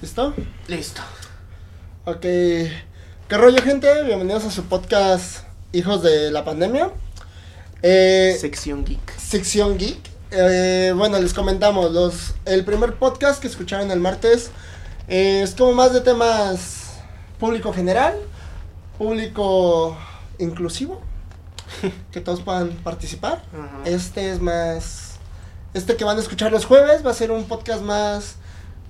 ¿Listo? Listo. Ok. ¿Qué rollo, gente? Bienvenidos a su podcast Hijos de la Pandemia. Eh, Sección Geek. sección Geek. Eh, bueno, les comentamos, los, el primer podcast que escucharon el martes eh, es como más de temas público general, público inclusivo, que todos puedan participar. Este es más. Este que van a escuchar los jueves va a ser un podcast más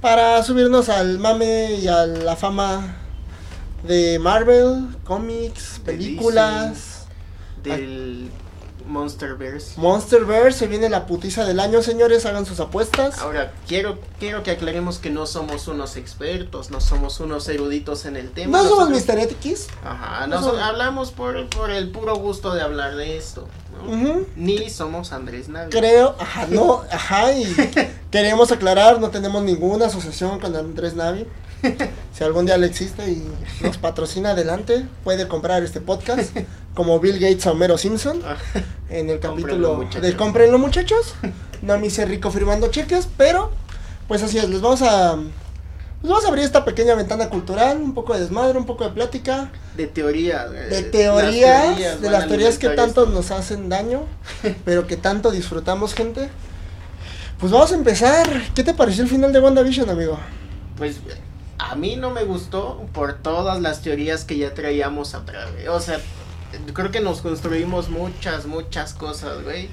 para subirnos al mame y a la fama de Marvel, cómics, películas. Del Monsterverse. Monsterverse, se viene la putiza del año, señores, hagan sus apuestas. Ahora, quiero, quiero que aclaremos que no somos unos expertos, no somos unos eruditos en el tema. No somos Mr. X. Ajá, no somos- hablamos por, por el puro gusto de hablar de esto. ¿no? Ni somos Andrés Navi. Creo, ajá, no, ajá, y queremos aclarar, no tenemos ninguna asociación con Andrés Navi. Si algún día le existe y nos patrocina adelante, puede comprar este podcast como Bill Gates a Homero Simpson Ah, en el Cómprenlo, capítulo muchachos. de Cómprenlo muchachos. No me hice rico firmando cheques, pero pues así es, les vamos a vamos a abrir esta pequeña ventana cultural, un poco de desmadre, un poco de plática, De teoría. eh, de las teorías, de las teorías que tanto nos hacen daño, pero que tanto disfrutamos, gente. Pues vamos a empezar. ¿Qué te pareció el final de WandaVision, amigo? Pues a mí no me gustó por todas las teorías que ya traíamos atrás, güey. O sea, creo que nos construimos muchas, muchas cosas, güey,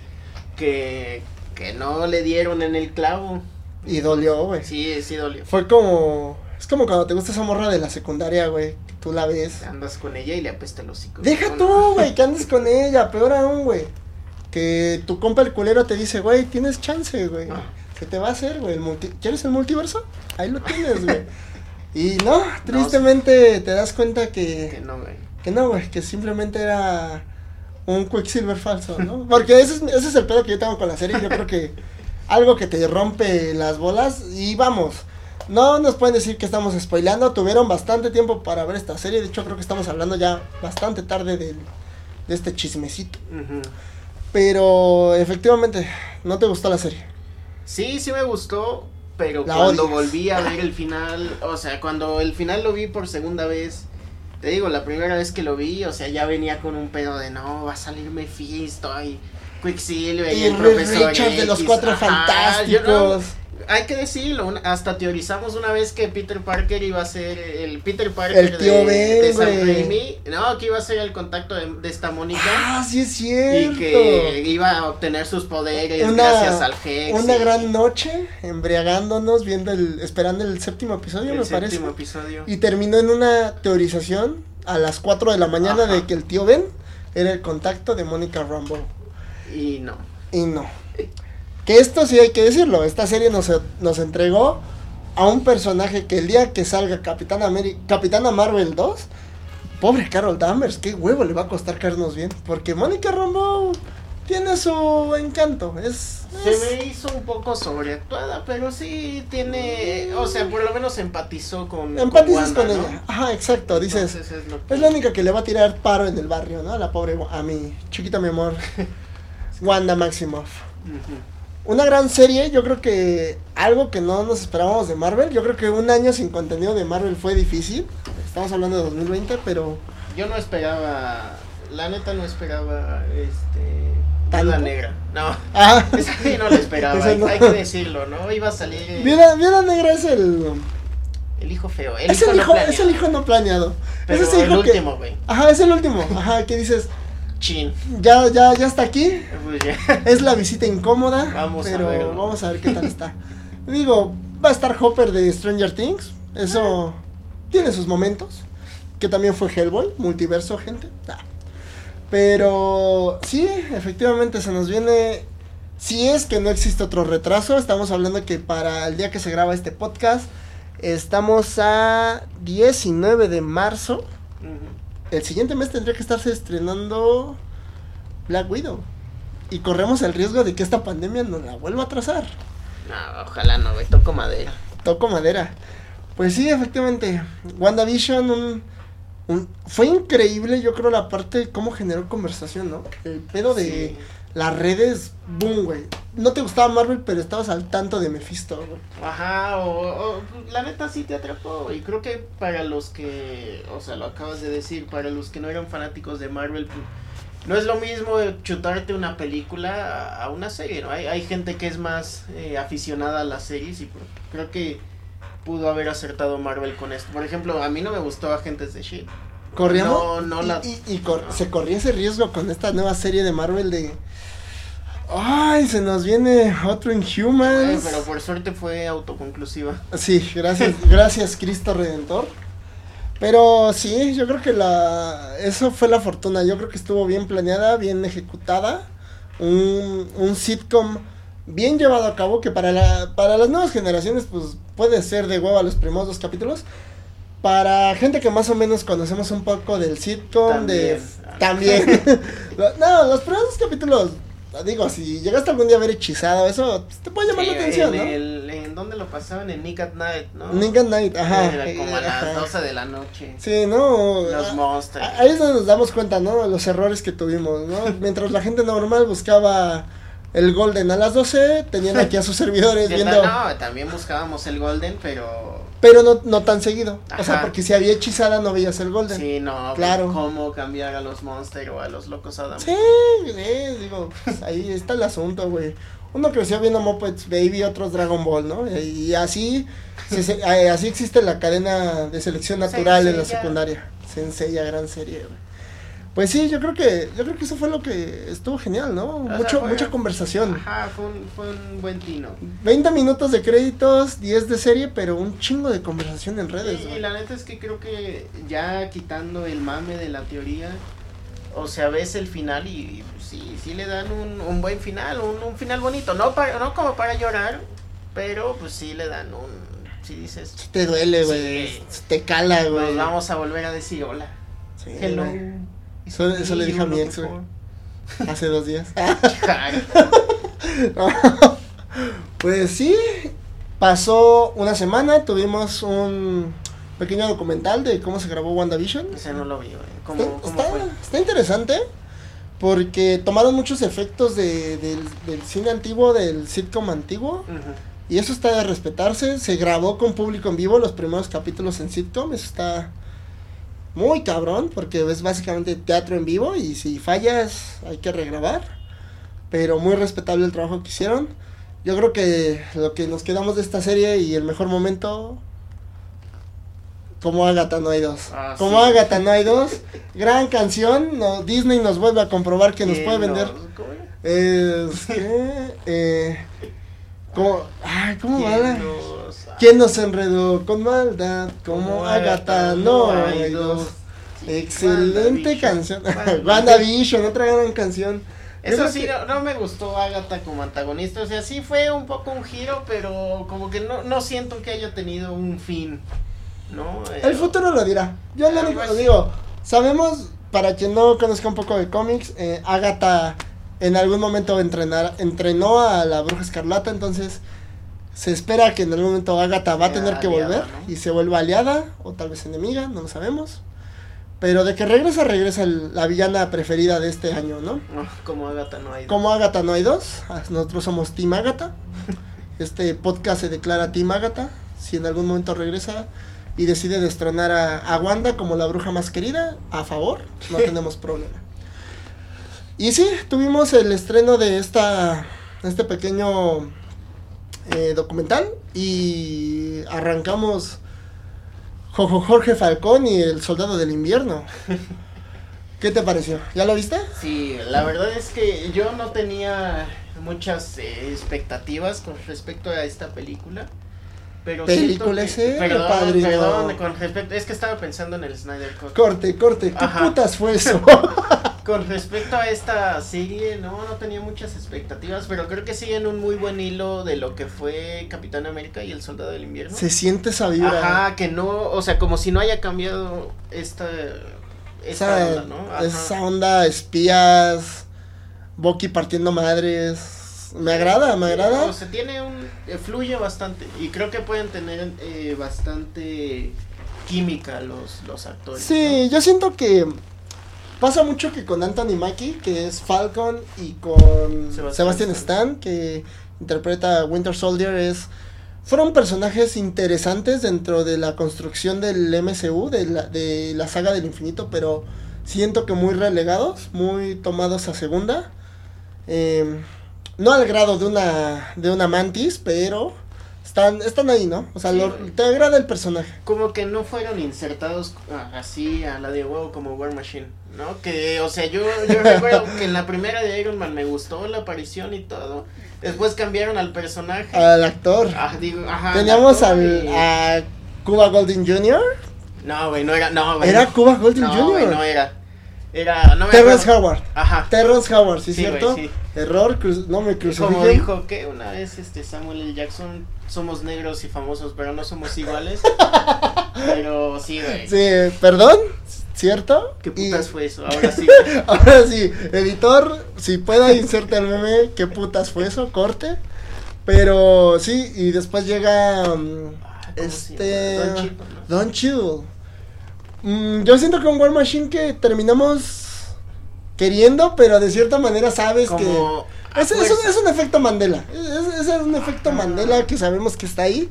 que, que no le dieron en el clavo. Y dolió, güey. Sí, sí dolió. Fue como es como cuando te gusta esa morra de la secundaria, güey, tú la ves. Andas con ella y le apesta el hocico. Deja No, tú, güey, que andes con ella, peor aún, güey. Que tu compa el culero te dice, güey, tienes chance, güey. Ah. ¿Qué te va a hacer, güey? ¿Quieres el multiverso? Ahí lo tienes, güey. Y no, tristemente te das cuenta Que que, no, güey. que no, güey, que simplemente era un Quicksilver falso, ¿no? Porque ese es, ese es el pedo que yo tengo con la serie. Yo creo que algo que te rompe las bolas. Y vamos, no nos pueden decir que estamos spoileando. Tuvieron bastante tiempo para ver esta serie. De hecho, creo que estamos hablando ya bastante tarde del- de este chismecito. Ujú. Pero efectivamente, no te gustó la serie. Sí, sí me gustó, pero La cuando odias. volví a ver el final, o sea, cuando el final lo vi por segunda vez, te digo, la primera vez que lo vi, o sea, ya venía con un pedo de no, va a salir Mephisto y Quicksilver y, Y el profesor Richards de los X, cuatro ajá, yo no- fantásticos. Hay que decirlo, hasta teorizamos una vez que Peter Parker iba a ser el Peter Parker El tío de, Ben, de Sam. Raimi, no, que iba a ser el contacto de, de esta Mónica. Ah, sí es cierto. Y que iba a obtener sus poderes Una- gracias al Hex. Una y- gran noche, embriagándonos, viendo el, esperando el séptimo episodio, el me parece. episodio. Y terminó en una teorización a las 4 de la mañana Ajá. de que el tío Ben era el contacto de Mónica Rambeau. Y no. Y no. Que esto sí hay que decirlo. Esta serie nos, nos entregó a un personaje que el día que salga Capitán Ameri- Capitana Marvel 2, pobre Carol Danvers, qué huevo le va a costar caernos bien. Porque Mónica Rambeau tiene su encanto. Es. Se me hizo un poco sobreactuada, pero sí tiene, o sea, por lo menos empatizó con Empatizas con, Wanda, ¿no? ella. Ajá, exacto. Dices. Es, lo que- Es la única que le va a tirar paro en el barrio, ¿no? A la pobre, a mi chiquita mi amor, Wanda Maximoff. Ujú. Una gran serie, yo creo que algo que no nos esperábamos de Marvel, yo creo que un año sin contenido de Marvel fue difícil. Estamos hablando de 2020, pero Yo no esperaba, la neta no esperaba, este, ¿Tanto? Viuda Negra. No, ah, esa sí no la esperaba, hay, no. hay que decirlo, ¿no? Iba a salir Viuda, Viuda Negra es el el hijo feo, el es hijo el no hijo, es planeado, el hijo no planeado. pero es ese el hijo último, güey, Ajá, es el último. Ajá, que dices, chin, ya ya ya está aquí, pues ya. Es la visita incómoda. Vamos a pero verlo. vamos a ver qué tal está. Digo, va a estar Hopper de Stranger Things. Eso tiene sus momentos. Que también fue Hellboy, multiverso, gente. Ah. Pero sí, efectivamente se nos viene. Si es que no existe otro retraso, estamos hablando que para el día que se graba este podcast, estamos a 19 de marzo. Ujú. El siguiente mes tendría que estarse estrenando Black Widow. Y corremos el riesgo de que esta pandemia nos la vuelva a atrasar. No, ojalá no, güey, toco madera. Toco madera. Pues sí, efectivamente. WandaVision un, un- fue increíble, yo creo, la parte de cómo generó conversación, ¿no? El pedo de Sí. las redes, boom, güey. No te gustaba Marvel, pero estabas al tanto de Mephisto, güey. Ajá, o, o, la neta sí te atrapó. Y creo que para los que, o sea, lo acabas de decir, para los que no eran fanáticos de Marvel, pues, no es lo mismo chutarte una película a, una serie, ¿no? Hay, hay gente que es más eh, aficionada a las series y pues, creo que pudo haber acertado Marvel con esto. Por ejemplo, a mí no me gustó Agentes de Shield. Corríamos. No, no y, la- y- y cor- se corría ese riesgo con esta nueva serie de Marvel de. Ay, se nos viene otro Inhumans. pero por suerte fue autoconclusiva. Sí, gracias, gracias Cristo Redentor. Pero sí, yo creo que la eso fue la fortuna. Yo creo que estuvo bien planeada, bien ejecutada. Un, un sitcom bien llevado a cabo que para la para las nuevas generaciones pues puede ser de hueva los primeros dos capítulos. Para gente que más o menos conocemos un poco del sitcom, de también. no, los primeros dos capítulos, digo, si llegaste algún día a ver hechizado, eso te puede llamar Sí, la atención, en, ¿no? el, ¿En dónde lo pasaban? En Nick at Night, ¿no? Nick at Night, ajá. Era como a las ajá. 12 de la noche. Sí, no. Los a- Ahí es donde nos damos cuenta, ¿no? Los errores que tuvimos, ¿no? Mientras la gente normal buscaba el Golden a las 12, tenían aquí a sus servidores viendo. No, también buscábamos el Golden, pero. Pero no, no tan seguido. O sea, porque si había hechizada no veías el Golden. Sí, no. Claro. ¿Cómo cambiar a los Monsters o a los Locos Adam? Sí, eh, digo, pues, ahí está el asunto, güey. Uno creció viendo Muppets Baby, otros Dragon Ball, ¿no? Y así, se- se- eh, así existe la cadena de selección natural en la secundaria. Senseiya, gran serie, güey. Pues sí, yo creo que, yo creo que eso fue lo que estuvo genial, ¿no? sea, Mucho, fue- mucha conversación. Ajá, fue un, fue un buen tino. 20 minutos de créditos, 10 de serie, pero un chingo de conversación en redes, Y güey. la neta es que creo que ya quitando el mame de la teoría, o sea, ves el final y pues, sí, sí le dan un, un buen final, un, un final bonito. No, para, no como para llorar, pero pues sí le dan un. Si dices, Te duele, güey. Sí. Te cala, güey. nos vamos a volver a decir hola. Sí, Hello. Eso- eso le dije a mi ex, güey. Hace dos días. Pues sí, pasó una semana, tuvimos un pequeño documental de cómo se grabó WandaVision. Ese no lo vi, güey. ¿Cómo, Está, cómo está- fue? está interesante porque tomaron muchos efectos de- del, del cine antiguo, del sitcom antiguo, y eso está de respetarse. Se grabó con público en vivo los primeros capítulos en sitcom, eso está muy cabrón porque es básicamente teatro en vivo y si fallas hay que regrabar. Pero muy respetable el trabajo que hicieron. Yo creo que lo que nos quedamos de esta serie y el mejor momento como Agatha no hay dos. Ah, como sí. Agatha no hay dos. Gran canción. No, Disney nos vuelve a comprobar que nos ¿Quién puede vender. Es que, eh, ¿cómo, ay, ¿cómo va ¿Quién la- nos- ¿Quién nos enredó con maldad? Como Agatha, no hay dos. Excelente canción. WandaVision. Otra gran canción. Eso sí, que- no, no me gustó Agatha como antagonista. O sea, sí fue un poco un giro, pero como que no, no siento que haya tenido un fin. ¿No? El futuro lo dirá. Yo lo así. digo. Sabemos, para quien no conozca un poco de cómics, eh, Agatha en algún momento entrenar, entrenó a la bruja escarlata, entonces se espera que en algún momento Agatha va a tener que aliada, volver ¿no? y se vuelva aliada o tal vez enemiga, no lo sabemos. Pero de que regresa, regresa el- la villana preferida de este año, ¿no? No, como Agatha no hay. Como Agatha no hay dos, ah, nosotros somos Team Agatha. Este podcast se declara Team Agatha. Si en algún momento regresa y decide destronar a, a Wanda como la bruja más querida, a favor, no tenemos problema. Y sí, tuvimos el estreno de esta este pequeño eh, documental y arrancamos Jorge Falcón y el Soldado del Invierno. ¿Qué te pareció? ¿Ya lo viste? Sí, la verdad es que yo no tenía muchas eh, expectativas con respecto a esta película. Pero Película que- ese, perdón, perdón, con respecto, es que estaba pensando en el Snyder Cut. Corte, corte, ¿qué Ajá. putas fue eso? Con respecto a esta serie, no, no tenía muchas expectativas, pero creo que siguen un muy buen hilo de lo que fue Capitán América y el Soldado del Invierno. Se siente esa vibra. Ajá, que no, o sea, como si no haya cambiado esta, esta esa, onda, ¿no? Ajá. esa onda espías, Bucky partiendo madres. Me agrada, me agrada. O sea, tiene un, eh, fluye bastante y creo que pueden tener eh, bastante química los, los actores. Sí, yo siento que pasa mucho que con Anthony Mackie, que es Falcon, y con Sebastian Sebastian, Stan. Que interpreta a Winter Soldier, es fueron personajes interesantes dentro de la construcción del MCU, de la, de la saga del infinito, pero siento que muy relegados, muy tomados a segunda. Eh, no al grado de una, de una mantis, pero están, están ahí, ¿no? O sea, Sí, lo- te agrada el personaje. Como que no fueron insertados ah, así a la de huevo como War Machine, ¿no? Que, o sea, yo, yo recuerdo que en la primera de Iron Man me gustó la aparición y todo. Después cambiaron al personaje. Al actor. Ah, digo, ajá, Teníamos actor al, y- a Cuba Golding Jr. No, güey, no era, no, güey. Era Cuba Golding No, Jr. no era. Era, no me Terrence acuerdo. Howard. Ajá. Terrence Howard, ¿sí, Sí, cierto? sí. Cruz- no me crucifiquen. Como dijo que una vez este Samuel L. Jackson, somos negros y famosos, pero no somos iguales. pero sí, güey. Sí, perdón, ¿cierto? ¿Qué Y- putas fue eso? Ahora sí. Ahora sí, editor, si pueda inserta el meme, ¿qué putas fue eso? Corte. Pero sí, y después llega um, Ah, ¿cómo se este? Don ¿no? Don Cheadle. Mm, yo siento que un War Machine que terminamos queriendo, pero de cierta manera sabes Como que es, es un, fuerza. es un efecto Mandela. Es, es un efecto Ajá. Mandela que sabemos que está ahí.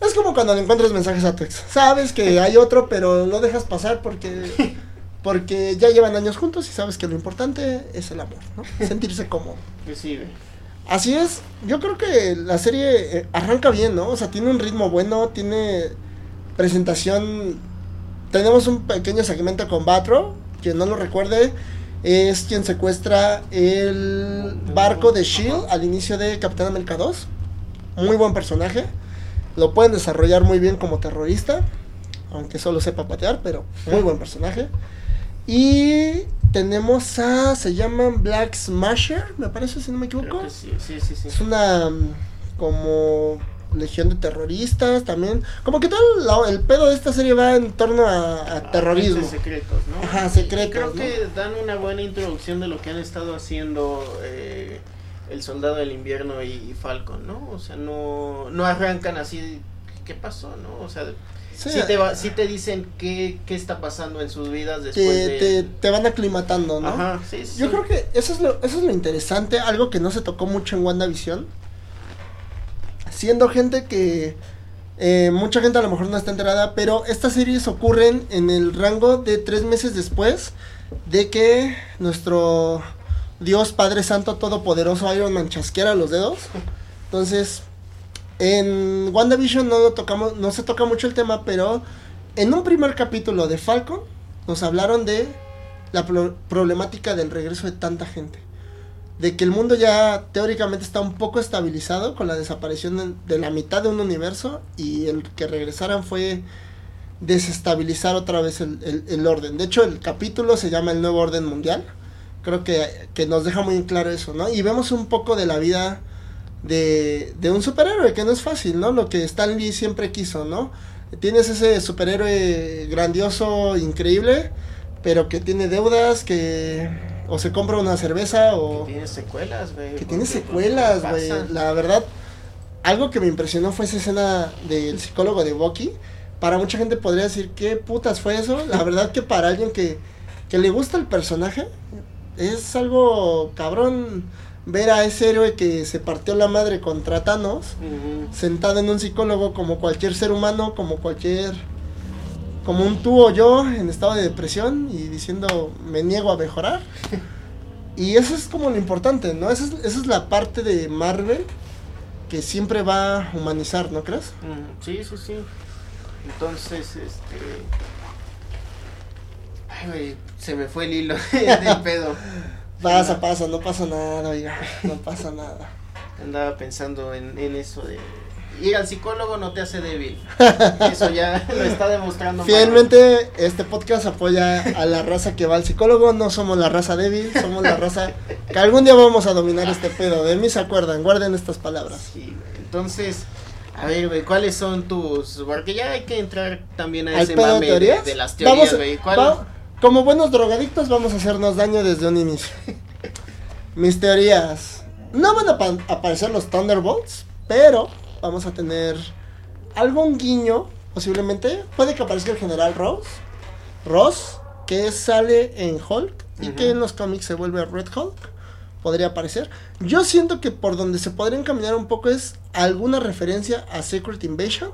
Es como cuando le encuentras mensajes a tu ex. Sabes que hay otro, pero lo dejas pasar porque porque ya llevan años juntos y sabes que lo importante es el amor, ¿no? Sentirse cómodo. Sí. Así es, yo creo que la serie eh, arranca bien, ¿no? O sea, tiene un ritmo bueno, tiene presentación. Tenemos un pequeño segmento con Batro, quien no lo recuerde, es quien secuestra el barco de Shield al inicio de Capitán América 2. Muy buen personaje. Lo pueden desarrollar muy bien como terrorista, aunque solo sepa patear, pero muy buen personaje. Y tenemos a, se llaman Black Smasher, me parece, si no me equivoco. Sí, sí, sí. Es una mm, como legión de terroristas también. Como que todo la- el pedo de esta serie va en torno a, a terrorismo. Agentes secretos, ¿no? Ajá, secretos, y creo ¿no? que dan una buena introducción de lo que han estado haciendo eh, el Soldado del Invierno y, y Falcon, ¿no? O sea, no, no arrancan así, ¿qué pasó, no? O sea, Sí, sí, te, va- sí te dicen qué, qué está pasando en sus vidas después te, de... te, te van aclimatando, ¿no? Ajá, sí, sí. Yo creo que eso es, lo, eso es lo interesante, algo que no se tocó mucho en WandaVision. Siendo gente que eh, mucha gente a lo mejor no está enterada, pero estas series ocurren en el rango de tres meses después de que nuestro Dios Padre Santo Todopoderoso Iron Man chasqueara los dedos. Entonces, en WandaVision no lo tocamos, no se toca mucho el tema, pero en un primer capítulo de Falcon nos hablaron de la pro- problemática del regreso de tanta gente. De que el mundo ya teóricamente está un poco estabilizado con la desaparición de, la mitad de un universo y el que regresaran fue desestabilizar otra vez el orden. De hecho, el capítulo se llama El Nuevo Orden Mundial. Creo que, que nos deja muy claro eso, ¿no? Y vemos un poco de la vida de, de un superhéroe, que no es fácil, ¿no? Lo que Stan Lee siempre quiso, ¿no? Tienes ese superhéroe grandioso, increíble, pero que tiene deudas, que o se compra una cerveza o Que tiene secuelas, güey. que tiene pues, secuelas, ¿qué güey. La verdad, algo que me impresionó fue esa escena del psicólogo de Bucky. Para mucha gente podría decir, ¿qué putas fue eso? La verdad que para alguien que, que le gusta el personaje, es algo cabrón ver a ese héroe que se partió la madre contra Thanos, sentado en un psicólogo como cualquier ser humano, como cualquier... Como un tú o yo en estado de depresión y diciendo, me niego a mejorar. Y eso es como lo importante, ¿no? Esa es, esa es la parte de Marvel que siempre va a humanizar, ¿no crees? Mm, Sí, sí, sí. Entonces, este. Ay, güey, se me fue el hilo del pedo. Pasa, pasa, no pasa nada, oiga, no pasa nada. Andaba pensando en, en eso de. Ir al psicólogo no te hace débil. Eso ya lo está demostrando. Fielmente, este podcast apoya a la raza que va al psicólogo. No somos la raza débil, somos la raza que algún día vamos a dominar este pedo. De mí se acuerdan, guarden estas palabras. Sí. Entonces, a ver, güey, ¿cuáles son tus. Porque ya hay que entrar también a ¿Al ese de mame de, las teorías, güey. ¿Cuál- va- como buenos drogadictos vamos a hacernos daño desde un inicio. Mis teorías. No van a pa- aparecer los Thunderbolts, pero vamos a tener algún guiño, posiblemente. Puede que aparezca el general Ross. Ross, que sale en Hulk y que en los cómics se vuelve Red Hulk. Podría aparecer. Yo siento que por donde se podría encaminar un poco es alguna referencia a Secret Invasion.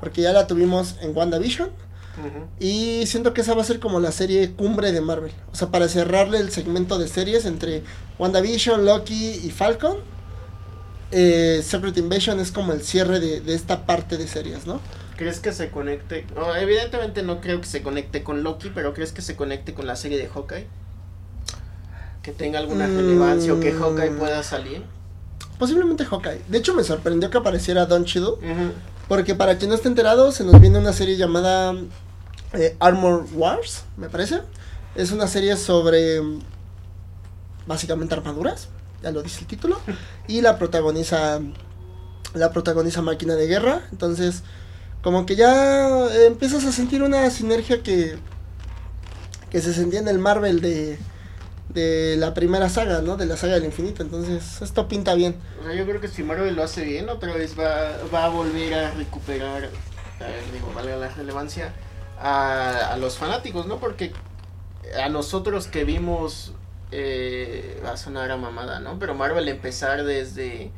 Porque ya la tuvimos en WandaVision. Ujú. Y siento que esa va a ser como la serie cumbre de Marvel. O sea, para cerrarle el segmento de series entre WandaVision, Loki y Falcon. Eh, Secret Invasion es como el cierre de, de esta parte de series, ¿no? ¿Crees que se conecte? No, evidentemente no creo que se conecte con Loki, pero ¿crees que se conecte con la serie de Hawkeye? Que tenga alguna Mm. relevancia o que Hawkeye pueda salir. Posiblemente Hawkeye. De hecho, me sorprendió que apareciera Don. Ujú. Porque para quien no esté enterado, se nos viene una serie llamada eh, Armor Wars, me parece. Es una serie sobre mm, básicamente armaduras, ya lo dice el título. Y la protagoniza la protagoniza Máquina de Guerra. Entonces, como que ya empiezas a sentir una sinergia que que se sentía en el Marvel de de la primera saga, ¿no? De la saga del infinito. Entonces, esto pinta bien. O sea, yo creo que si Marvel lo hace bien, otra vez va, va a volver a recuperar, digo, valga la relevancia, a, a los fanáticos, ¿no? Porque a nosotros que vimos, eh, va a sonar a mamada, ¿no? Pero Marvel empezar desde,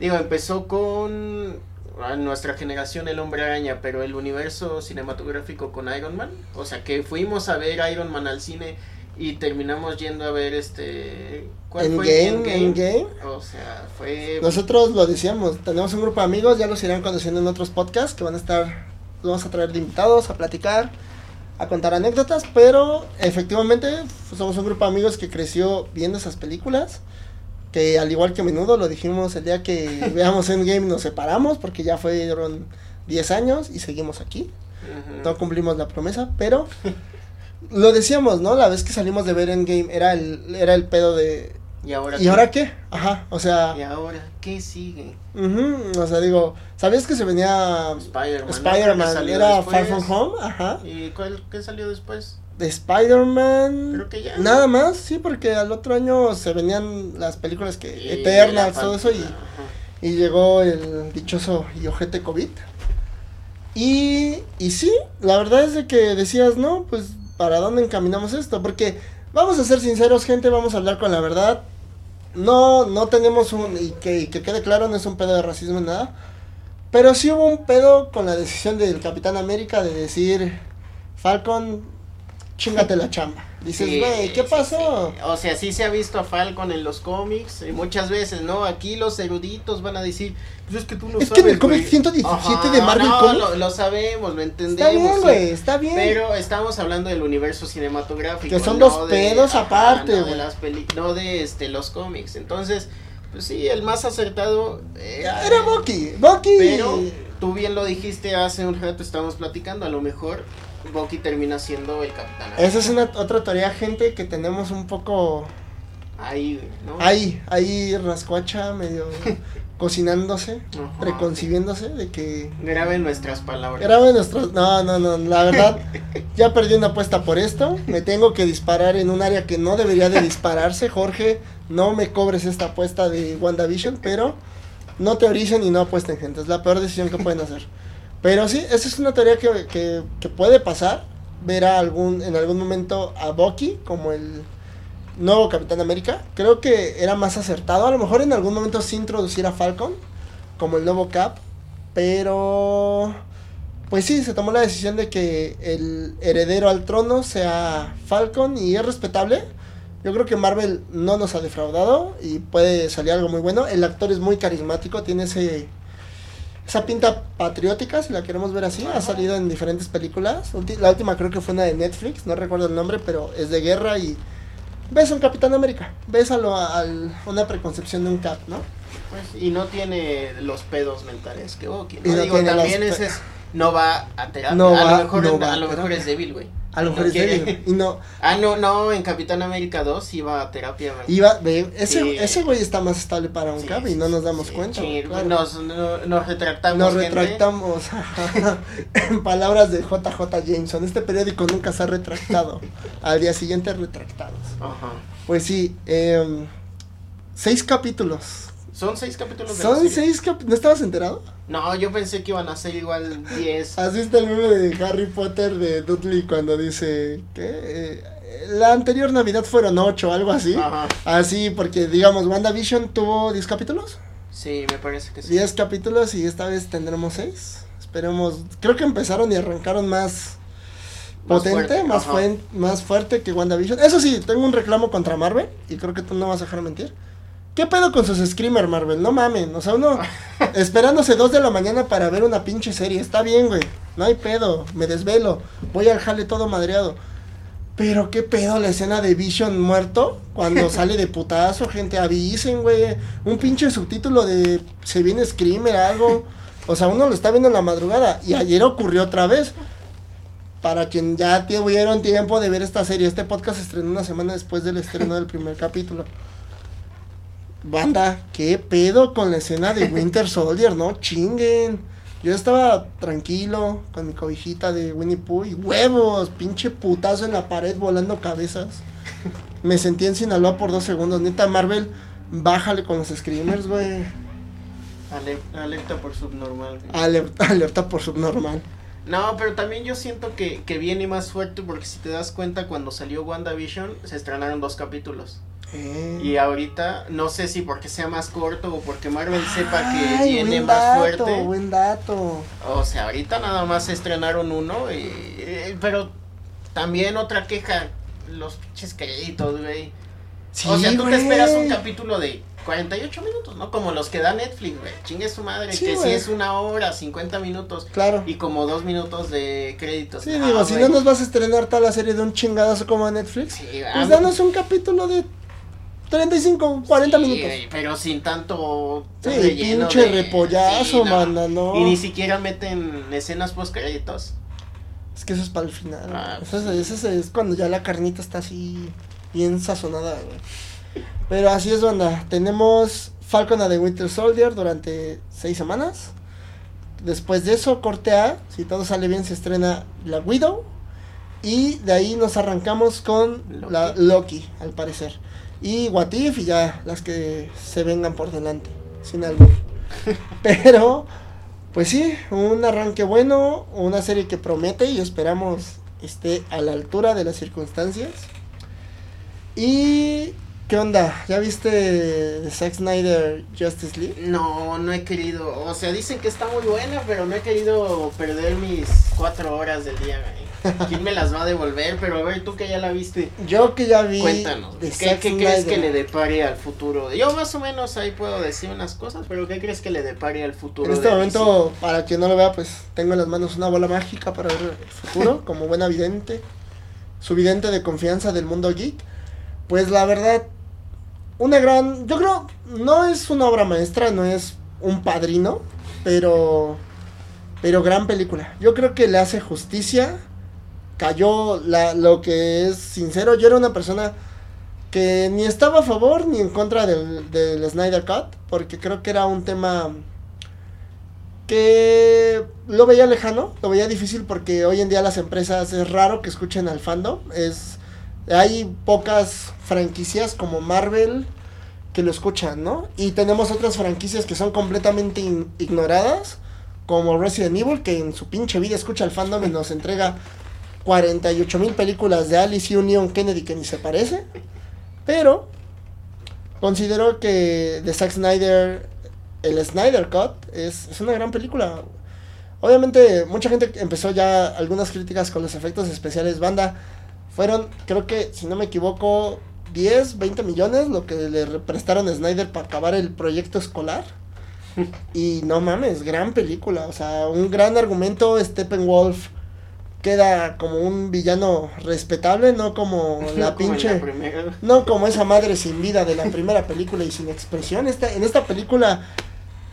digo, empezó con a nuestra generación el hombre araña, pero el universo cinematográfico con Iron Man, o sea que fuimos a ver Iron Man al cine y terminamos yendo a ver este... ¿Cuál fue? Endgame, Endgame. O sea, fue... Nosotros lo decíamos, tenemos un grupo de amigos, ya los irán conociendo en otros podcasts que van a estar, los vamos a traer de invitados a platicar, a contar anécdotas, pero efectivamente pues, somos un grupo de amigos que creció viendo esas películas, que al igual que a menudo lo dijimos el día que veamos Endgame nos separamos porque ya fueron 10 años y seguimos aquí, no cumplimos la promesa, pero lo decíamos, ¿no? La vez que salimos de ver Endgame era el, era el pedo de... ¿Y ahora ¿Y ahora qué? Ajá, o sea... ¿Y ahora qué sigue? Ujú, o sea, digo, ¿sabías que se venía Spider-Man. Spider-Man? Era después. Far From Home, ajá. ¿Y cuál qué salió después? De Spider-Man. Creo que ya. Nada más, sí, porque al otro año se venían las películas que Y Eternals, todo eso, y, y llegó el dichoso y ojete COVID. Y, y sí, la verdad es de que decías, no, pues, ¿para dónde encaminamos esto? Porque, vamos a ser sinceros, gente, vamos a hablar con la verdad. No, no tenemos un, y que, que quede claro, no es un pedo de racismo ni nada. Pero sí hubo un pedo con la decisión del Capitán América de decir, Falcon, chingate la chamba. Dices, Sí, güey, ¿qué sí, pasó? sí. O sea, sí se ha visto a Falcon en los cómics y muchas veces, ¿no? Aquí los eruditos van a decir, pues es que tú no Es que sabes. en el cómic güey". 117 de Marvel no, Comics- Lo, lo sabemos, lo entendemos. Está bien, güey, está bien. Pero estamos hablando del universo cinematográfico. Que son no de- pedos aparte, no güey. no de este los cómics. Entonces, pues sí, el más acertado eh, Era Bucky, Bucky. Pero tú bien lo dijiste hace un rato, estábamos platicando, a lo mejor Bucky termina siendo el capitán. Esa es una otra teoría, gente, que tenemos un poco Ahí, ¿no? ahí, ahí rascuacha, medio cocinándose, Ajá. preconcibiéndose de que Graben nuestras palabras. grabe nuestros... No, no, no, la verdad, ya perdí una apuesta por esto, me tengo que disparar en un área que no debería de dispararse, Jorge, no me cobres esta apuesta de WandaVision, pero no teoricen y no apuesten, gente, es la peor decisión que pueden hacer. Pero sí, esa es una teoría que, que, puede pasar, ver a algún, en algún momento a Bucky como el nuevo Capitán América. Creo que era más acertado. A lo mejor en algún momento sí introducir a Falcon como el nuevo Cap. Pero... Pues sí, se tomó la decisión de que el heredero al trono sea Falcon y es respetable. Yo creo que Marvel no nos ha defraudado y puede salir algo muy bueno. El actor es muy carismático, tiene ese esa pinta patriótica, si la queremos ver así. Ha salido en diferentes películas. La última creo que fue una de Netflix, no recuerdo el nombre, pero es de guerra y ves a un Capitán América. Ves a lo- al- una preconcepción de un Cap, ¿no? Pues, y no tiene los pedos mentales que Bucky. ¿no? no Digo, también ese es, no va a terapia. No a va- lo mejor, no en- va a a lo mejor es débil, güey. A lo mejor es débil. Y no, Ah, no, no, en Capitán América 2 iba a terapia, iba, ese, Sí. ese güey está más estable para un Sí, Cap y no nos damos sí, cuenta. claro. nos, no- nos retractamos. Nos gente. retractamos. en palabras de JJ Jameson, este periódico nunca se ha retractado. Al día siguiente retractados. Ajá. Pues sí, em, seis capítulos. Son seis capítulos de la Son seis capítulos. ¿No estabas enterado? No, yo pensé que iban a ser igual 10. Así está el meme de Harry Potter de Dudley cuando dice que eh, la anterior Navidad fueron 8 algo así. Ajá. Así, porque digamos, WandaVision tuvo 10 capítulos. Sí, me parece que sí. 10 capítulos y esta vez tendremos 6. Esperemos. Creo que empezaron y arrancaron más Más potente, fuerte, más, fuen- más fuerte que WandaVision. Eso sí, tengo un reclamo contra Marvel y creo que tú no vas a dejar mentir. ¿Qué pedo con sus screamer, Marvel? No mamen. O sea, uno esperándose 2 de la mañana para ver una pinche serie. Está bien, güey. No hay pedo. Me desvelo. Voy al jale todo madreado. Pero qué pedo la escena de Vision muerto cuando sale de putazo, gente, avisen, güey. Un pinche subtítulo de se viene Screamer, algo. O sea, uno lo está viendo en la madrugada y ayer ocurrió otra vez. Para quien ya tuvieron tiempo de ver esta serie, este podcast se estrenó una semana después del estreno del primer capítulo. Banda, qué pedo con la escena de Winter Soldier, ¿no? Chinguen. Yo estaba tranquilo con mi cobijita de Winnie Pooh y huevos, pinche putazo en la pared volando cabezas. Me sentí en Sinaloa por dos segundos. Neta, Marvel, bájale con los screamers, güey. Ale- alerta por subnormal. Alerta, alerta por subnormal. No, pero también yo siento que, que viene más fuerte porque si te das cuenta cuando salió WandaVision se estrenaron dos capítulos. Eh. Y ahorita no sé si porque sea más corto o porque Marvel sepa que viene más dato, fuerte. Buen dato. O sea, ahorita nada más estrenaron uno, y, eh, pero también otra queja, los pinches créditos, güey. Sí, o sea, tú güey. te esperas un capítulo de 48 minutos, ¿no? Como los que da Netflix, güey. Chingue su madre, Sí, que si es una hora, 50 minutos Claro. y como dos minutos de créditos. Sí, Ah, digo, si no nos vas a estrenar toda la serie de un chingadazo como a Netflix, Sí, pues danos un capítulo de 35, 40 sí, minutos. pero sin tanto Sí, relleno pinche de- repollazo, sí, no. manda, no. Y ni siquiera meten escenas post créditos. Es que eso es para el final. Ah. Eso es, eso es- es cuando ya la carnita está así bien sazonada, güey. Pero así es, banda. Tenemos Falcon and the Winter Soldier durante seis semanas. Después de eso, corte A. Si todo sale bien, se estrena Black Widow. Y de ahí nos arrancamos con Loki. la Loki, al parecer. Y What If y ya las que se vengan por delante. Sin albur. Pero, pues sí, un arranque bueno, una serie que promete y esperamos esté a la altura de las circunstancias. Y, ¿qué onda? ¿Ya viste de Zack Snyder Justice League? No, no he querido. O sea, dicen que está muy buena, pero no he querido perder mis cuatro horas del día, güey. ¿Quién me las va a devolver? Pero a ver, tú que ya la viste, Yo que ya vi cuéntanos. ¿Qué, Zack qué crees que le depare al futuro? Yo más o menos ahí puedo decir unas cosas, pero ¿qué crees que le depare al futuro? En este de momento, para quien no lo vea, pues tengo en las manos una bola mágica para ver el futuro, como buena vidente, su vidente de confianza del mundo geek. Pues la verdad, una gran, yo creo, no es una obra maestra, no es un padrino, pero, pero gran película. Yo creo que le hace justicia, cayó lo que es sincero, yo era una persona que ni estaba a favor ni en contra del, Snyder Cut, porque creo que era un tema que lo veía lejano, lo veía difícil porque hoy en día las empresas es raro que escuchen al fandom, es hay pocas franquicias como Marvel que lo escuchan, ¿no? Y tenemos otras franquicias que son completamente ignoradas, como Resident Evil, que en su pinche vida escucha al fandom y nos entrega 48 mil películas de Alice y un Leon Kennedy que ni se parece. Pero considero que de Zack Snyder, el Snyder Cut, es, es una gran película. Obviamente, mucha gente empezó ya algunas críticas con los efectos especiales. Banda, fueron, creo que, si no me equivoco, 10, 20 millones lo que le re- prestaron a Snyder para acabar el proyecto escolar. Y no mames, gran película. O sea, un gran argumento. Steppenwolf queda como un villano respetable, no como la Como pinche. No como esa madre sin vida de la primera película y sin expresión. Esta, en esta película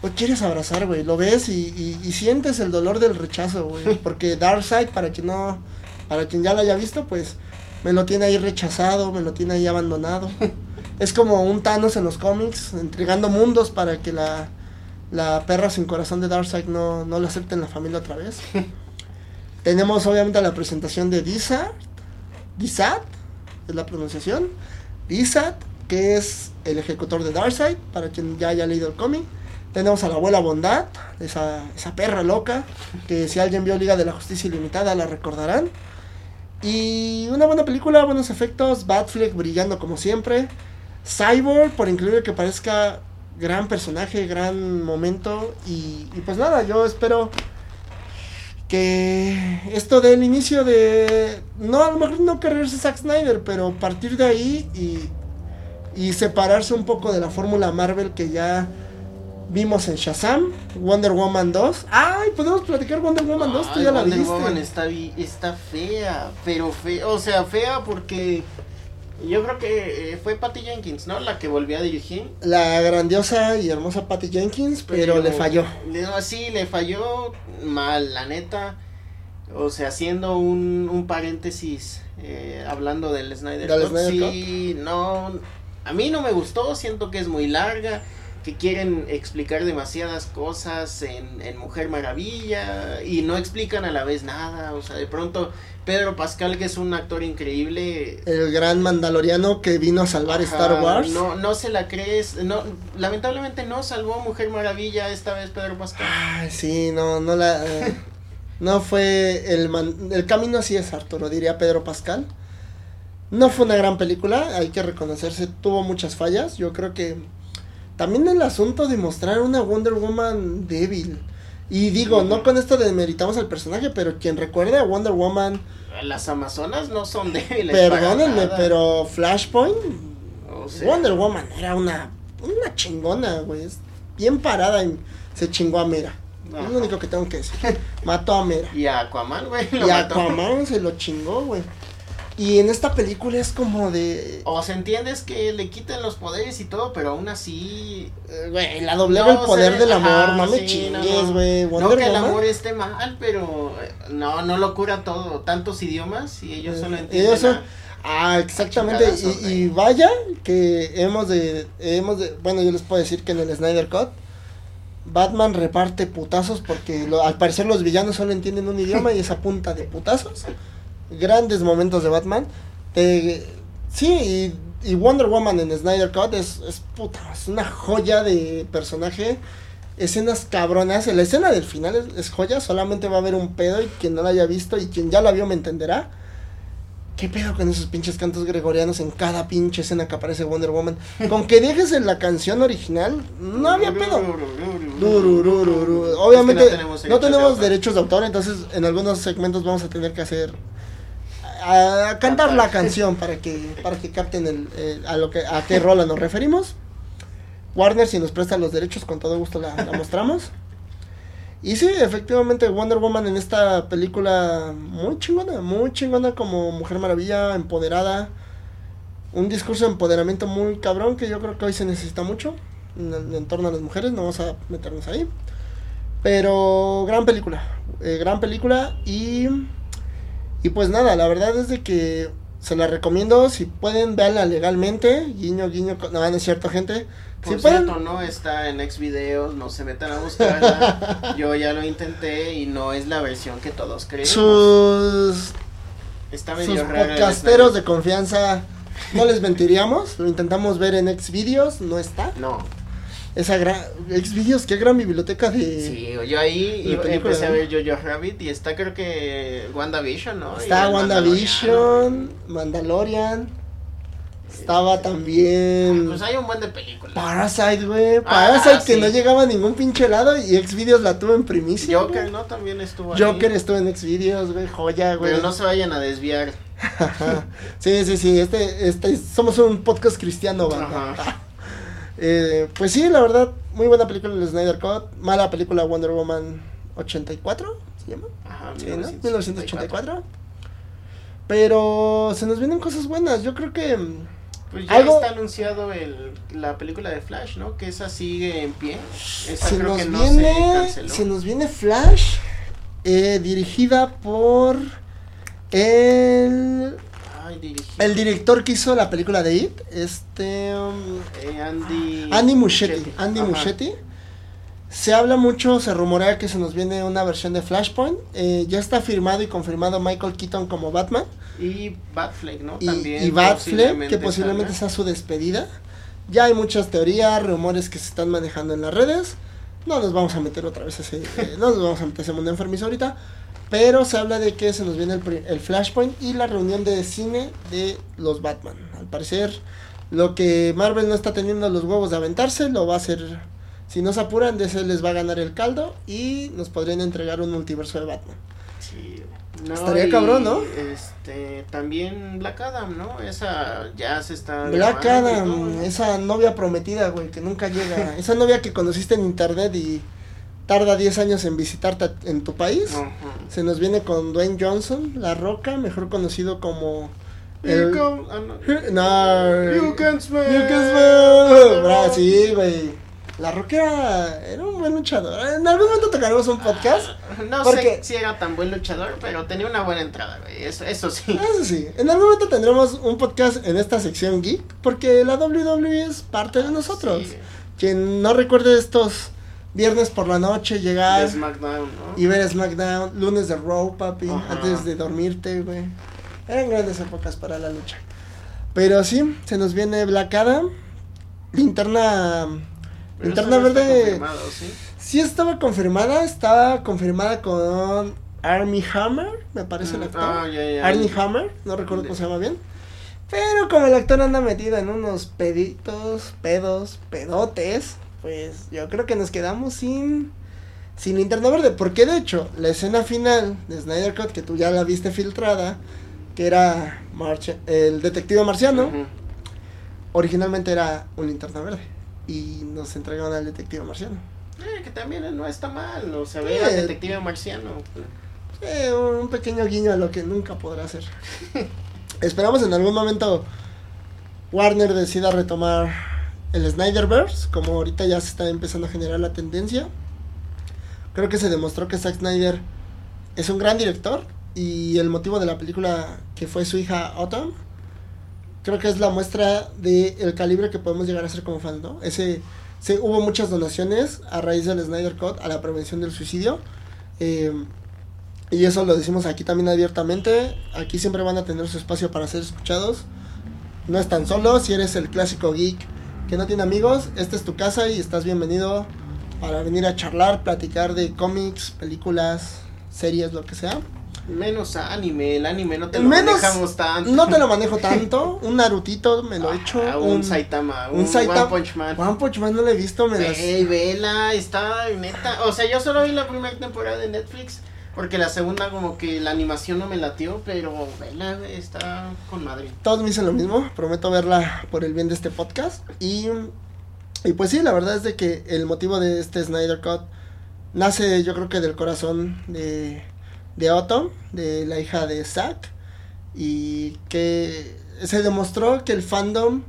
lo quieres abrazar, güey. Lo ves y, y- y sientes el dolor del rechazo, güey. Porque Darkseid, para quien no, para quien ya lo haya visto, pues me lo tiene ahí rechazado, me lo tiene ahí abandonado. Es como un Thanos en los cómics, entregando mundos para que la, la perra sin corazón de Darkseid no, no lo acepte en la familia otra vez. Tenemos obviamente la presentación de Dizard, Dizat, es la pronunciación. Dizat, que es el ejecutor de Darkseid, para quien ya haya leído el cómic. Tenemos a la abuela Bondad, esa, esa perra loca, que si alguien vio Liga de la Justicia Ilimitada la recordarán. Y una buena película, buenos efectos, Batfleck brillando como siempre. Cyborg, por increíble que parezca, gran personaje, gran momento. Y pues nada, yo espero que esto del inicio de... No, a lo mejor no quererse Zack Snyder, pero partir de ahí y, y separarse un poco de la fórmula Marvel que ya vimos en Shazam, Wonder Woman 2. Ay, podemos platicar Wonder Woman 2, tú Ay, ya la Wonder viste. Woman está, está fea, pero fea, o sea, fea porque yo creo que eh, fue Patty Jenkins, ¿no? La que volvió a dirigir. La grandiosa y hermosa Patty Jenkins, pero, le falló. le- sí, le falló mal, la neta. O sea, haciendo un, un paréntesis, eh, hablando del Snyder ¿Del Cut, sí, no, a mí no me gustó, siento que es muy larga, que quieren explicar demasiadas cosas en, en Mujer Maravilla y no explican a la vez nada, o sea, de pronto Pedro Pascal, que es un actor increíble, El gran mandaloriano que vino a salvar Ajá, Star Wars. No, no se la crees. No, lamentablemente no salvó Mujer Maravilla esta vez Pedro Pascal. Ay, sí, no, no la... eh, no fue el, man- el camino así es Arturo, diría Pedro Pascal. No fue una gran película, hay que reconocerse, tuvo muchas fallas. Yo creo que también el asunto de mostrar una Wonder Woman débil. Y digo, no con esto demeritamos al personaje, pero quien recuerde a Wonder Woman, Las Amazonas no son débiles. perdónenme, pero Flashpoint, O sea, Wonder Woman era una, una chingona, güey. Bien parada y se chingó a Mera. Es lo único que tengo que decir. Mató a Mera. Y a Aquaman, güey. Y mató. Aquaman se lo chingó, güey. Y en esta película es como de... O sea, entiendes que le quiten los poderes y todo, pero aún así. eh, Güey, la doblea No el poder del amor, ajá, no me sí, chingues, no, güey. No Wonder que el amor esté mal, pero eh, no, no lo cura todo. Tantos idiomas y ellos solo eh, entienden. ellos son- a- Ah, exactamente. Y, y vaya que hemos de, hemos de... Bueno, yo les puedo decir que en el Snyder Cut... Batman reparte putazos porque lo- al parecer los villanos solo entienden un idioma y es a punta de putazos. Grandes momentos de Batman. Te- sí, y, y Wonder Woman en Snyder Cut es, es puta, es una joya de personaje. Escenas cabronas. La escena del final es, es joya, solamente va a haber un pedo y quien no la haya visto y quien ya la vio me entenderá. ¿Qué pedo con esos pinches cantos gregorianos en cada pinche escena que aparece Wonder Woman? Con que dejes en la canción original, no había pedo. Obviamente Es que no tenemos no de derechos de autor, entonces en algunos segmentos vamos a tener que hacer a, cantar la canción para que para que capten el, a lo que a qué rola nos referimos. Warner si nos presta los derechos con todo gusto la, la mostramos. Y sí, efectivamente Wonder Woman en esta película muy chingona, muy chingona como Mujer Maravilla, empoderada. Un discurso de empoderamiento muy cabrón que yo creo que hoy se necesita mucho en, el- en torno a las mujeres, no vamos a meternos ahí. Pero gran película, eh, gran película y, y pues nada, la verdad es de que se la recomiendo, si pueden verla legalmente, guiño, guiño, no, no es cierto gente. Por si pueden, cierto, no está en Xvideos, no se metan a buscarla. Yo ya lo intenté y no es la versión que todos creemos. sus, Está sus medio rara el podcasteros de confianza, no les mentiríamos, lo intentamos ver en Xvideos, no está. No, Esa gran, Xvideos, qué gran biblioteca de... sí, yo ahí de iba- empecé a ver Jojo Rabbit y está creo que WandaVision, ¿no? Está WandaVision, Mandalorian. Estaba también. Pues hay un buen de películas. Parasite, güey. Ah, Parasite que sí. no llegaba a ningún pinche lado y Xvideos la tuvo en primicia. Joker, güey. ¿no? También estuvo ahí. Joker estuvo en Xvideos, güey. Joya, güey. Pero no se vayan a desviar. Sí, sí, sí. Este, este, somos un podcast cristiano, banda. Ajá. Eh, pues sí, la verdad, muy buena película el Snyder Cut. Mala película Wonder Woman 84, ¿se llama? Ajá, Sí, ¿no? 1984. 1984. Pero se nos vienen cosas buenas. Yo creo que. mm, Pues ya Algo- está anunciado el, la película de Flash, ¿no? Que esa sigue en pie. Esa se creo nos que no viene. se canceló. se nos viene Flash. eh, dirigida por. El. Ay, dirigido. El director que hizo la película de It. Este. um, Eh, Andy. Andy Muschietti. Andy Ajá. Muschietti. Se habla mucho, se rumorea que se nos viene una versión de Flashpoint. eh, ya está firmado y confirmado Michael Keaton como Batman. Y Batfleck, ¿no? y, También. y Batfleck, que posiblemente salga. sea su despedida. Ya hay muchas teorías, rumores que se están manejando en las redes. No nos vamos a meter otra vez ese, eh, no nos vamos a meter ese mundo enfermizo ahorita. Pero se habla de que se nos viene el, pri- el Flashpoint y la reunión de cine de los Batman. Al parecer, lo que Marvel no está teniendo los huevos de aventarse, lo va a hacer. Si no se apuran, DC les va a ganar el caldo y nos podrían entregar un multiverso de Batman. Sí, no, Estaría cabrón, ¿no? Este, también Black Adam, ¿no? Esa ya se está. Black Adam, esa novia prometida, güey, que nunca llega. esa novia que conociste en internet y tarda 10 años en visitarte en tu país. Se nos viene con Dwayne Johnson, La Roca, mejor conocido como... Here el- come- ah, no. No, You can smell. You can smell. Bra, sí, güey. La Roca era, era un buen luchador. En algún momento tocaremos un podcast. No Porque- sé si era tan buen luchador, pero tenía una buena entrada, güey. Eso, eso sí. Eso sí, en algún momento tendremos un podcast en esta sección geek, porque la WWE es parte de nosotros. Sí. Quien no recuerde estos viernes por la noche llegar De SmackDown, ¿no? y ver SmackDown, lunes de Raw, papi, Ajá. antes de dormirte, güey. Eran grandes épocas para la lucha. Pero sí, se nos viene Black Adam, linterna... Pero linterna verde... ¿sí? Sí estaba confirmada, estaba confirmada con Army Hammer, me parece el Mm, actor. ah. Army Hammer, no recuerdo cómo se llama bien. Pero como el actor anda metido en unos peditos, pedos, pedotes, pues yo creo que nos quedamos sin sin linterna verde, porque de hecho, la escena final de Snyder Cut que tú ya la viste filtrada, que era Marcha- el detective marciano, originalmente era un linterna verde y nos entregaron al detective marciano. Eh, que también no está mal, o sea, ve al detective marciano. Eh, un pequeño guiño a lo que nunca podrá hacer. Esperamos en algún momento Warner decida retomar el Snyderverse, como ahorita ya se está empezando a generar la tendencia. Creo que se demostró que Zack Snyder es un gran director y el motivo de la película que fue su hija Autumn, creo que es la muestra del calibre que podemos llegar a ser como fans, ¿no? Ese, se, hubo muchas donaciones a raíz del Snyder Cut a la prevención del suicidio. eh, y eso lo decimos aquí también abiertamente. Aquí siempre van a tener su espacio para ser escuchados. No están solos. Si eres el clásico geek que no tiene amigos, esta es tu casa y estás bienvenido para venir a charlar, platicar de cómics, películas, series, lo que sea. Menos anime, el anime no te lo Menos- manejamos tanto. No te lo manejo tanto. Un Narutito me lo he hecho. Ah, un, Saitama, un, un Saitama- One Punch Man. One Punch Man no lo he visto. Me las... Ey, vela, está neta. O sea, yo solo vi la primera temporada de Netflix. Porque la segunda, como que la animación no me latió. Pero vela, está con madre. Todos me dicen lo mismo, prometo verla por el bien de este podcast. Y, y pues sí, la verdad es de que el motivo de este Snyder Cut nace yo creo que del corazón de, de Autumn, de la hija de Zack. Y que se demostró que el fandom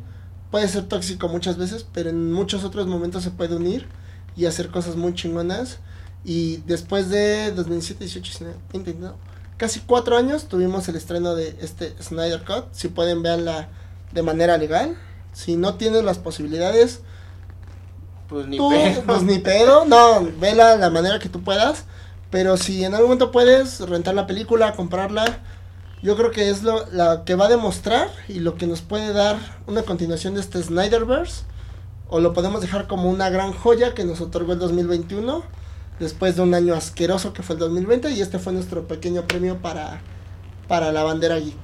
puede ser tóxico muchas veces, pero en muchos otros momentos se puede unir y hacer cosas muy chingonas. Y después de 2017, 18, 19, 20, no, casi cuatro años tuvimos el estreno de este Snyder Cut. Si pueden, verla de manera legal. Si no tienes las posibilidades, Pues ni tú, pedo. pues ni pedo. No, vela de la manera que tú puedas. Pero si en algún momento puedes rentar la película, comprarla, yo creo que es lo la que va a demostrar y lo que nos puede dar una continuación de este Snyderverse. O lo podemos dejar como una gran joya que nos otorgó el 2021. Después de un año asqueroso que fue el 2020. Y este fue nuestro pequeño premio para, para la bandera geek.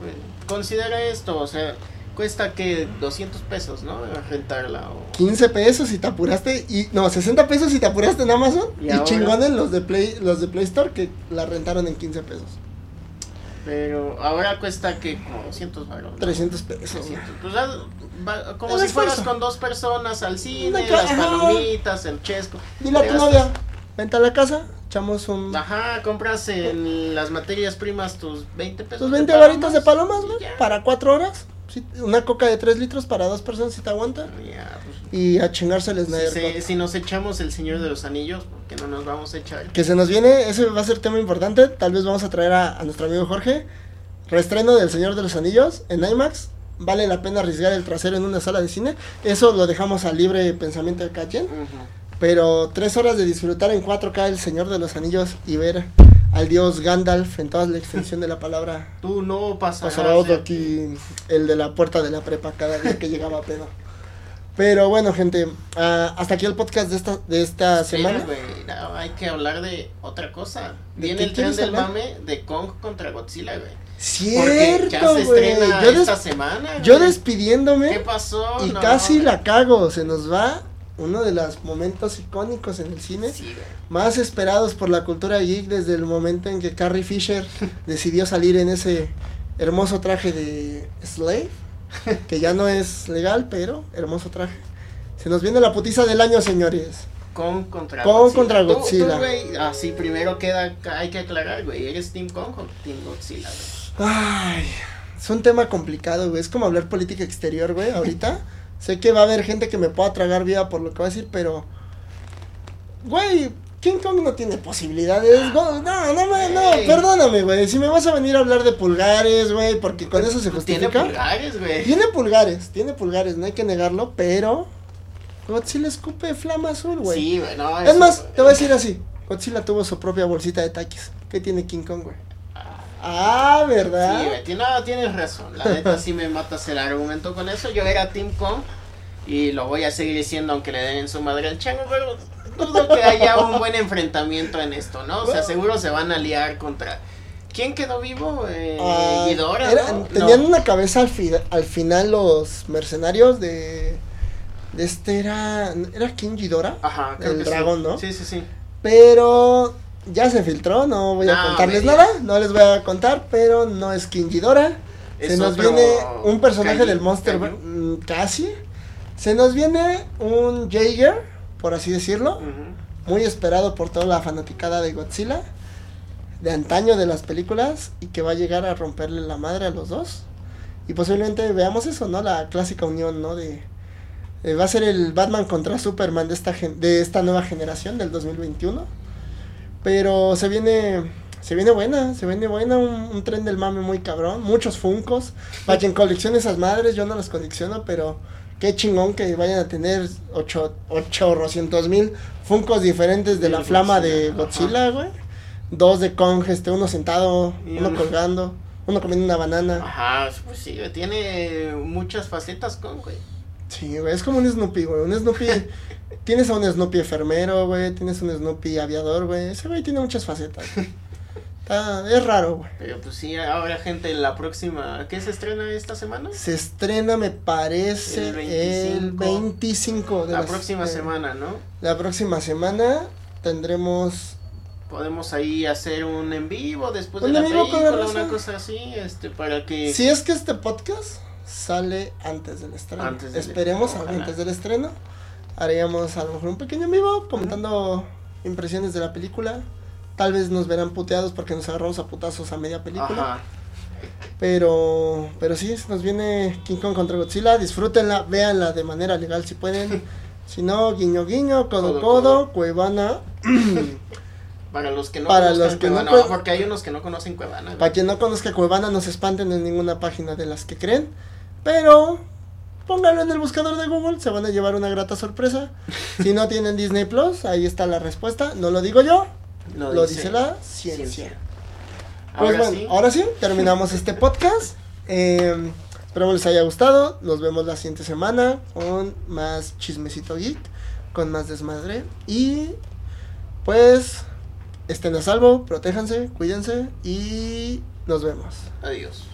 Pues, Considera esto, o sea, cuesta que 200 pesos, ¿no? Rentarla o... 15 pesos si te apuraste. Y, no, 60 pesos si te apuraste en Amazon. Y Y, chingones los de, Play, los de Play Store que la rentaron en 15 pesos. Pero ahora cuesta que como 200 baros. 300 pesos. 300. Pues, va- como El si fueras esfuerzo. con dos personas al cine, Una las palomitas, el chesco. Dile a tu novia, vente a la casa, echamos un... Ajá, compras en las materias primas tus 20 pesos. Tus de 20 varitos de palomas güey, para 4 horas. Sí, una coca de 3 litros para dos personas si te aguanta. Ya, pues, Y a chingarse el si, Snyder se- si nos echamos el Señor de los Anillos, porque no nos vamos a echar. Que se nos viene, ese va a ser tema importante. Tal vez vamos a traer a, a nuestro amigo Jorge. Reestreno del Señor de los Anillos en IMAX. Vale la pena arriesgar el trasero en una sala de cine. Eso lo dejamos al libre pensamiento de cada quien. Ujú. Pero tres horas de disfrutar en 4K el Señor de los Anillos y ver al dios Gandalf en toda la extensión de la palabra. Tú no pasarás. Pasará de- aquí el de la puerta de la prepa cada día que llegaba a pedo. Pero bueno, gente, ah, hasta aquí el podcast de esta, de esta Espera, semana. no, hay que hablar de otra cosa. ¿De Viene el tren del mame de Kong contra Godzilla, güey. Porque ya Cierto, se güey. estrena Yo, esta semana. yo despidiéndome ¿Qué pasó? y No. casi la cago. Se nos va uno de los momentos icónicos en el cine. Sí. Más esperados por la cultura geek desde el momento en que Carrie Fisher decidió salir en ese hermoso traje de Slave. Que ya no es legal, pero hermoso traje. Se nos viene la putiza del año, señores. Kong contra Kong Godzilla. contra Godzilla. güey, así primero queda, hay que aclarar, güey, ¿eres Team Kong o Team Godzilla, güey? Ay, es un tema complicado, güey. Es como hablar política exterior, güey, ahorita. sé que va a haber gente que me pueda tragar vida por lo que va a decir, pero. Güey, King Kong no tiene posibilidades. No, no, no, Güey. perdóname, güey. Si me vas a venir a hablar de pulgares, güey, porque con eso se Pues Tiene justifica. pulgares, güey. Tiene pulgares, tiene pulgares, no hay que negarlo, pero. Godzilla escupe flama azul, güey. Sí, güey, no. es eso- más, te voy a decir así. Godzilla tuvo su propia bolsita de taquis. ¿Qué tiene King Kong, güey? Ah, ¿verdad? Sí, tiene- no, tienes razón. La neta sí me matas el argumento con eso. Yo era Team Kong y lo voy a seguir diciendo aunque le den en su madre al chango, pero dudo que haya un buen enfrentamiento en esto, ¿no? O sea, seguro se van a liar contra... ¿Quién quedó vivo? Eh, Ah, Ghidorah, era- ¿no? Tenían No. una cabeza al, fi- al final los mercenarios de. De este era. ¿Era King Ghidorah? Ajá, creo el que dragón, sí. ¿no? Sí, sí, sí. Pero. Ya se filtró, no voy a No, contarles nada. No les voy a contar, pero no es King Ghidorah. Se Es nos otro viene un personaje del Monster. Kaiju. mm, casi. Se nos viene un Jaeger, por así decirlo. Muy esperado por toda la fanaticada de Godzilla, de antaño de las películas, y que va a llegar a romperle la madre a los dos. Y posiblemente veamos eso, ¿no? La clásica unión, ¿no? De, eh, va a ser el Batman contra Superman de esta, gen- de esta nueva generación del 2021. Pero se viene, se viene buena, se viene buena, un, un tren del mame muy cabrón, muchos funcos. Para quien coleccione esas madres, yo no las colecciono, pero qué chingón que vayan a tener ocho, ochocientos mil funcos diferentes de la flama de Godzilla, güey. Dos de Kong, este, uno sentado, Y uno uno- colgando, uno comiendo una banana. Ajá, pues sí, tiene muchas facetas con, güey. Sí, güey, es como un Snoopy, güey. Un Snoopy. tienes a un Snoopy enfermero, güey. Tienes un Snoopy aviador, güey. Ese güey tiene muchas facetas. Está, es raro, güey. Pero pues sí, ahora gente, la próxima, ¿qué se estrena esta semana? Se estrena, me parece, El el 25. 25 de La las- próxima semana, ¿no? La próxima semana tendremos. Podemos ahí hacer un en vivo después de Un la la película, una cosa así, este, para que... Si es que este podcast sale antes del estreno. Antes del Esperemos estreno, antes del estreno. Haríamos a lo mejor un pequeño vivo comentando impresiones de la película. Tal vez nos verán puteados porque nos agarramos a putazos a media película. Ajá. Pero, pero sí, nos viene King Kong contra Godzilla. Disfrútenla, véanla de manera legal si pueden. Si no, guiño guiño, codo Codo. Cuevana. Para los que no Para conozcan los que no Cuevana, con- porque hay unos que no conocen Cuevana. Para quien no conozca Cuevana, no se espanten en ninguna página de las que creen. Pero pónganlo en el buscador de Google, se van a llevar una grata sorpresa. Si no tienen Disney Plus, ahí está la respuesta. No lo digo yo, lo, dice, la ciencia. Pues Ahora bueno, sí, ahora sí, terminamos este podcast. Eh, espero les haya gustado. Nos vemos la siguiente semana con más chismecito geek, con más desmadre. Y pues estén a salvo, protéjanse, cuídense y nos vemos. adiós.